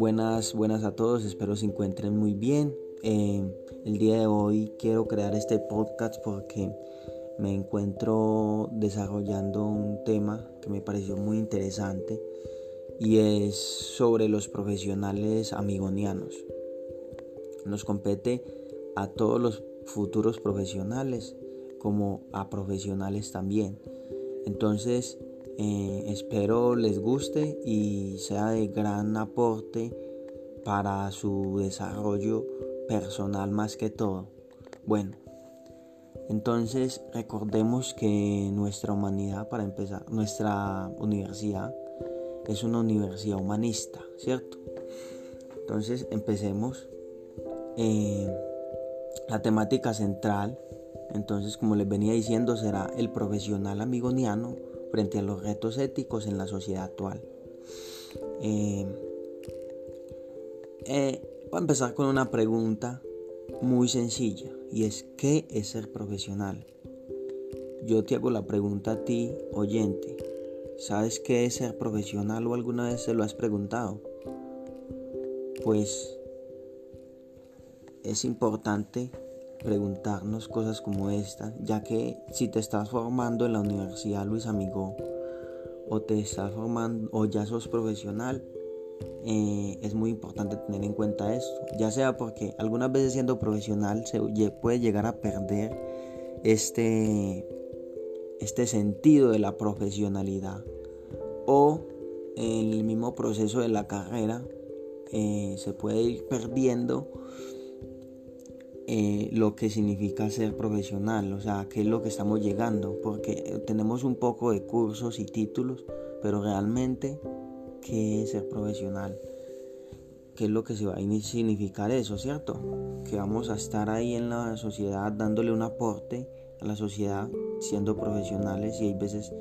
Buenas, buenas a todos, espero se encuentren muy bien. Eh, el día de hoy quiero crear este podcast porque me encuentro desarrollando un tema que me pareció muy interesante y es sobre los profesionales amigonianos. Nos compete a todos los futuros profesionales como a profesionales también. Entonces, eh, espero les guste y sea de gran aporte para su desarrollo personal más que todo. Bueno, entonces recordemos que nuestra humanidad, para empezar, nuestra universidad es una universidad humanista, ¿cierto? Entonces empecemos. Eh, la temática central, entonces como les venía diciendo, será el profesional amigoniano frente a los retos éticos en la sociedad actual. Eh, eh, voy a empezar con una pregunta muy sencilla y es ¿qué es ser profesional? Yo te hago la pregunta a ti, oyente. ¿Sabes qué es ser profesional o alguna vez se lo has preguntado? Pues es importante preguntarnos cosas como esta, ya que si te estás formando en la Universidad Luis Amigo o te estás formando o ya sos profesional, eh, es muy importante tener en cuenta esto, ya sea porque algunas veces siendo profesional se puede llegar a perder este, este sentido de la profesionalidad o en el mismo proceso de la carrera eh, se puede ir perdiendo eh, lo que significa ser profesional, o sea, qué es lo que estamos llegando, porque tenemos un poco de cursos y títulos, pero realmente, ¿qué es ser profesional? ¿Qué es lo que se va a significar eso, cierto? Que vamos a estar ahí en la sociedad dándole un aporte a la sociedad siendo profesionales y hay veces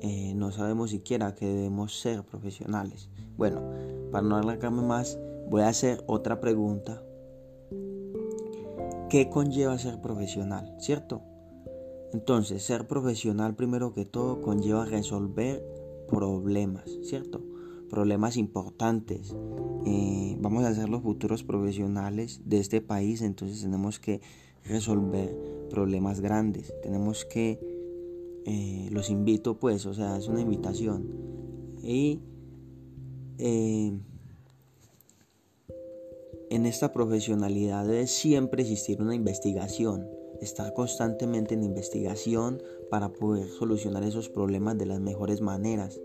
eh, no sabemos siquiera que debemos ser profesionales. Bueno, para no alargarme más, voy a hacer otra pregunta ¿Qué conlleva ser profesional? ¿Cierto? Entonces, ser profesional primero que todo conlleva resolver problemas, ¿cierto? Problemas importantes. Eh, vamos a ser los futuros profesionales de este país, entonces tenemos que resolver problemas grandes. Tenemos que, eh, los invito pues, o sea, es una invitación. Y eh, en esta profesionalidad debe siempre existir una investigación, estar constantemente en investigación para poder solucionar esos problemas de las mejores maneras,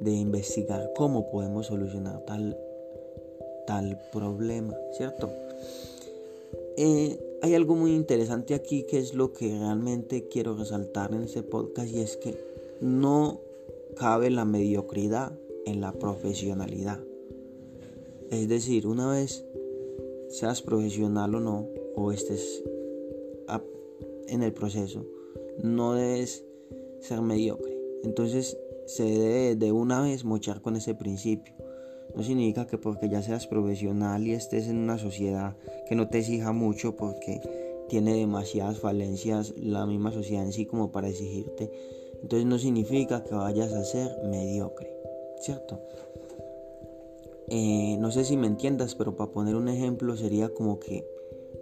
de investigar cómo podemos solucionar tal, tal problema, ¿cierto? Eh, hay algo muy interesante aquí que es lo que realmente quiero resaltar en este podcast y es que no cabe la mediocridad en la profesionalidad. Es decir, una vez seas profesional o no, o estés en el proceso, no debes ser mediocre. Entonces se debe de una vez mochar con ese principio. No significa que porque ya seas profesional y estés en una sociedad que no te exija mucho porque tiene demasiadas falencias la misma sociedad en sí como para exigirte. Entonces no significa que vayas a ser mediocre, ¿cierto? Eh, no sé si me entiendas, pero para poner un ejemplo sería como que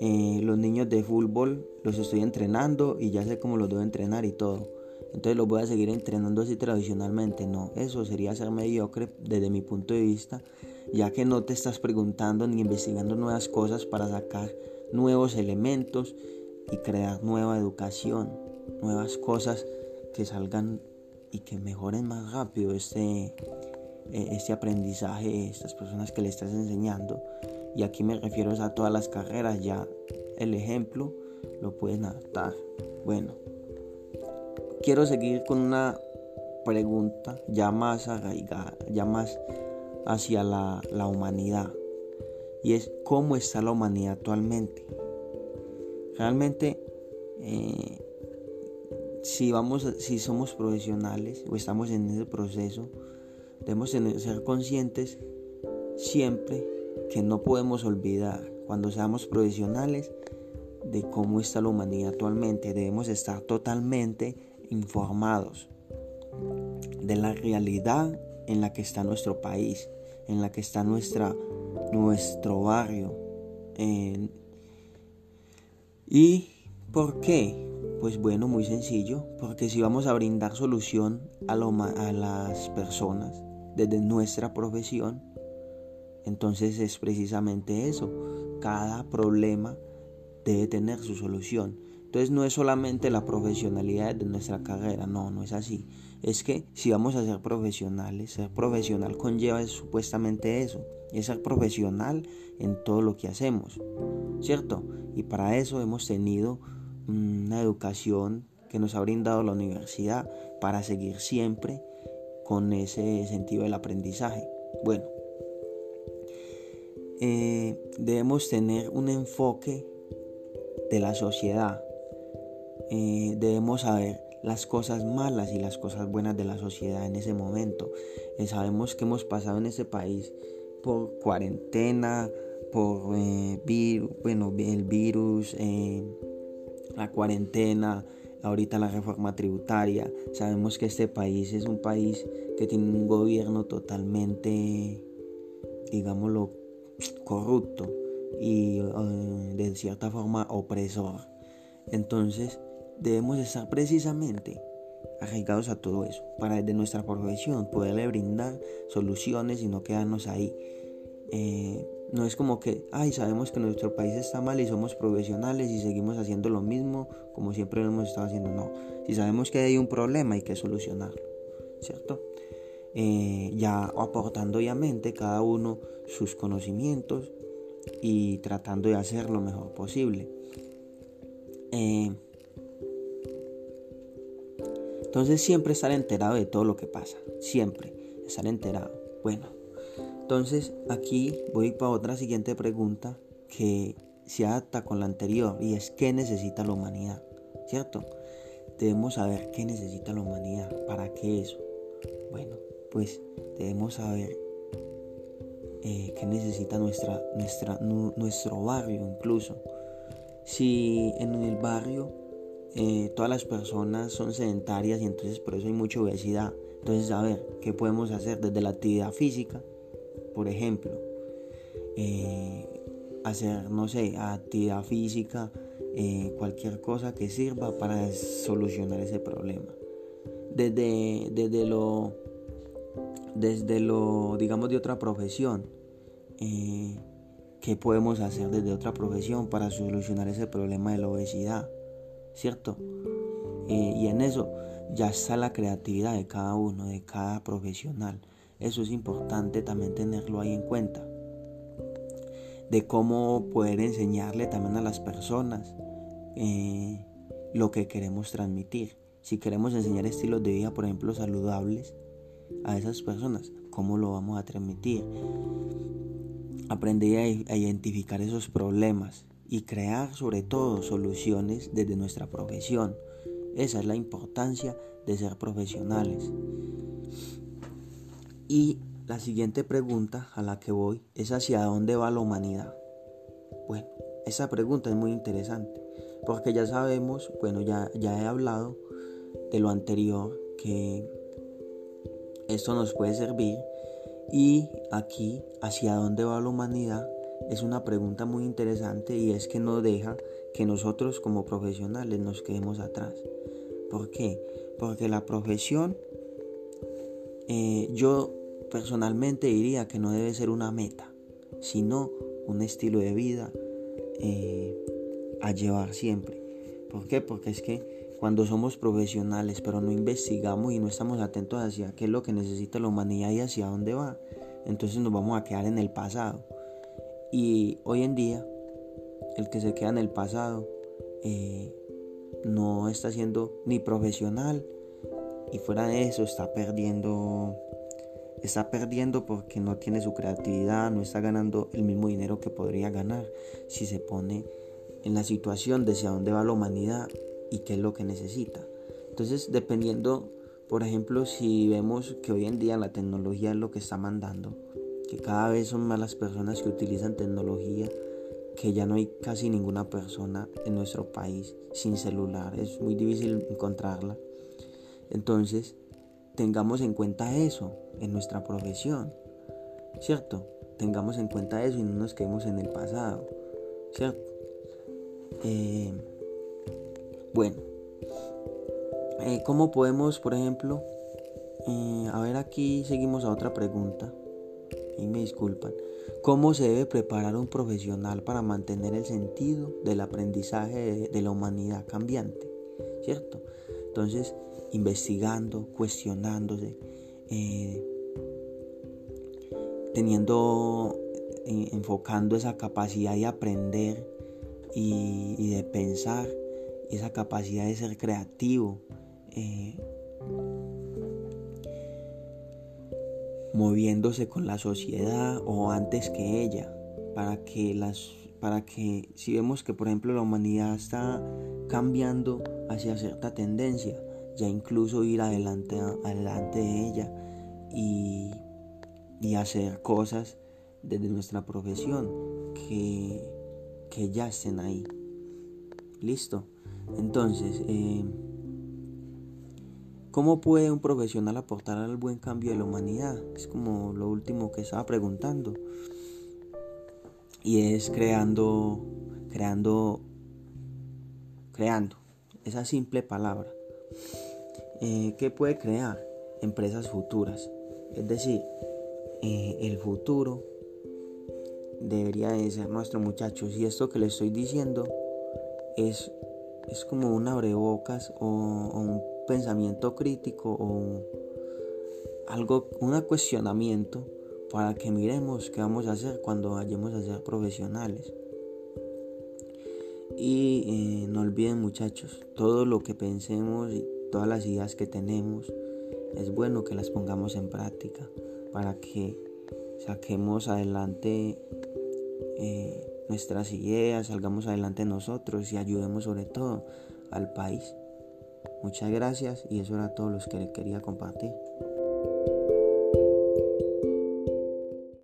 eh, los niños de fútbol los estoy entrenando y ya sé cómo los debo entrenar y todo. Entonces los voy a seguir entrenando así tradicionalmente. No, eso sería ser mediocre desde mi punto de vista, ya que no te estás preguntando ni investigando nuevas cosas para sacar nuevos elementos y crear nueva educación, nuevas cosas que salgan y que mejoren más rápido este, este aprendizaje, estas personas que le estás enseñando. Y aquí me refiero a todas las carreras, ya el ejemplo lo pueden adaptar. Bueno, quiero seguir con una pregunta ya más arraigada, ya más hacia la, la humanidad. Y es cómo está la humanidad actualmente. Realmente, eh, si, vamos, si somos profesionales o estamos en ese proceso, Debemos ser conscientes siempre que no podemos olvidar cuando seamos profesionales de cómo está la humanidad actualmente. Debemos estar totalmente informados de la realidad en la que está nuestro país, en la que está nuestra nuestro barrio. ¿Y por qué? Pues bueno, muy sencillo, porque si vamos a brindar solución a, a las personas desde nuestra profesión, entonces es precisamente eso. Cada problema debe tener su solución. Entonces no es solamente la profesionalidad de nuestra carrera, no, no es así. Es que si vamos a ser profesionales, ser profesional conlleva supuestamente eso, es ser profesional en todo lo que hacemos, ¿cierto? Y para eso hemos tenido una educación que nos ha brindado la universidad para seguir siempre con ese sentido del aprendizaje. Bueno, eh, debemos tener un enfoque de la sociedad. Eh, debemos saber las cosas malas y las cosas buenas de la sociedad en ese momento. Eh, sabemos que hemos pasado en este país por cuarentena, por bueno, el virus, la cuarentena, ahorita la reforma tributaria. Sabemos que este país es un país que tiene un gobierno totalmente, digámoslo, corrupto y eh, de cierta forma opresor. Entonces debemos estar precisamente arraigados a todo eso para desde nuestra profesión poderle brindar soluciones y no quedarnos ahí. Eh, no es como que, ay, sabemos que nuestro país está mal y somos profesionales y seguimos haciendo lo mismo como siempre lo hemos estado haciendo. No, si sabemos que hay un problema hay que solucionarlo, ¿cierto? Eh, ya aportando obviamente cada uno sus conocimientos y tratando de hacer lo mejor posible. Eh, entonces siempre estar enterado de todo lo que pasa, siempre estar enterado. Bueno, entonces aquí voy para otra siguiente pregunta que se adapta con la anterior y es qué necesita la humanidad, ¿cierto? Debemos saber qué necesita la humanidad, para qué eso. Bueno, pues debemos saber eh, qué necesita nuestra, nuestro barrio incluso. Si en el barrio eh, todas las personas son sedentarias y entonces por eso hay mucha obesidad, entonces a ver, ¿qué podemos hacer desde la actividad física? Por ejemplo, eh, hacer, no sé, actividad física, eh, cualquier cosa que sirva para solucionar ese problema. Desde, desde lo, desde lo, digamos, de otra profesión, eh, ¿qué podemos hacer desde otra profesión para solucionar ese problema de la obesidad? ¿Cierto? y en eso ya está la creatividad de cada uno, de cada profesional. Eso es importante también tenerlo ahí en cuenta. De cómo poder enseñarle también a las personas eh, lo que queremos transmitir. Si queremos enseñar estilos de vida, por ejemplo, saludables a esas personas, ¿cómo lo vamos a transmitir? Aprender a identificar esos problemas y crear sobre todo soluciones desde nuestra profesión. Esa es la importancia de ser profesionales. Y la siguiente pregunta a la que voy es hacia dónde va la humanidad. Bueno, esa pregunta es muy interesante porque ya sabemos, bueno, ya, ya he hablado de lo anterior que esto nos puede servir y aquí hacia dónde va la humanidad es una pregunta muy interesante y es que no deja que nosotros como profesionales nos quedemos atrás. ¿Por qué? Porque la profesión eh, yo personalmente diría que no debe ser una meta, sino un estilo de vida eh, a llevar siempre. ¿Por qué? Porque es que cuando somos profesionales pero no investigamos y no estamos atentos hacia qué es lo que necesita la humanidad y hacia dónde va, entonces nos vamos a quedar en el pasado. Y hoy en día, el que se queda en el pasado eh, no está siendo ni profesional y fuera de eso está perdiendo está perdiendo porque no tiene su creatividad, no está ganando el mismo dinero que podría ganar si se pone en la situación de hacia dónde va la humanidad y qué es lo que necesita. Entonces, dependiendo, por ejemplo, si vemos que hoy en día la tecnología es lo que está mandando, que cada vez son más las personas que utilizan tecnología, que ya no hay casi ninguna persona en nuestro país sin celular, es muy difícil encontrarla. Entonces, tengamos en cuenta eso en nuestra profesión, ¿cierto? tengamos en cuenta eso y no nos quedemos en el pasado, ¿cierto? Eh, bueno, eh, ¿cómo podemos, por ejemplo, eh, a ver aquí seguimos a otra pregunta, y me disculpan, ¿cómo se debe preparar un profesional para mantener el sentido del aprendizaje de, la humanidad cambiante? ¿Cierto? Entonces, investigando, cuestionándose, teniendo, enfocando esa capacidad de aprender y, de pensar, esa capacidad de ser creativo, eh, moviéndose con la sociedad o antes que ella, para que las para que si vemos que por ejemplo la humanidad está cambiando hacia cierta tendencia, ya incluso ir adelante, adelante de ella y, y hacer cosas desde nuestra profesión que, que ya estén ahí. Listo. Entonces, eh, ¿cómo puede un profesional aportar al buen cambio de la humanidad? Es como lo último que estaba preguntando. Y es creando, creando, creando. Esa simple palabra. Eh, ¿Qué puede crear? Empresas futuras. Es decir, eh, el futuro debería de ser nuestro muchachos. Y esto que le estoy diciendo es, es como un abrebocas o, o un pensamiento crítico o algo, un cuestionamiento para que miremos qué vamos a hacer cuando vayamos a ser profesionales. Y eh, no olviden muchachos, todo lo que pensemos y todas las ideas que tenemos, es bueno que las pongamos en práctica para que saquemos adelante eh, nuestras ideas, salgamos adelante nosotros y ayudemos sobre todo al país. Muchas gracias y eso era todo lo que quería compartir.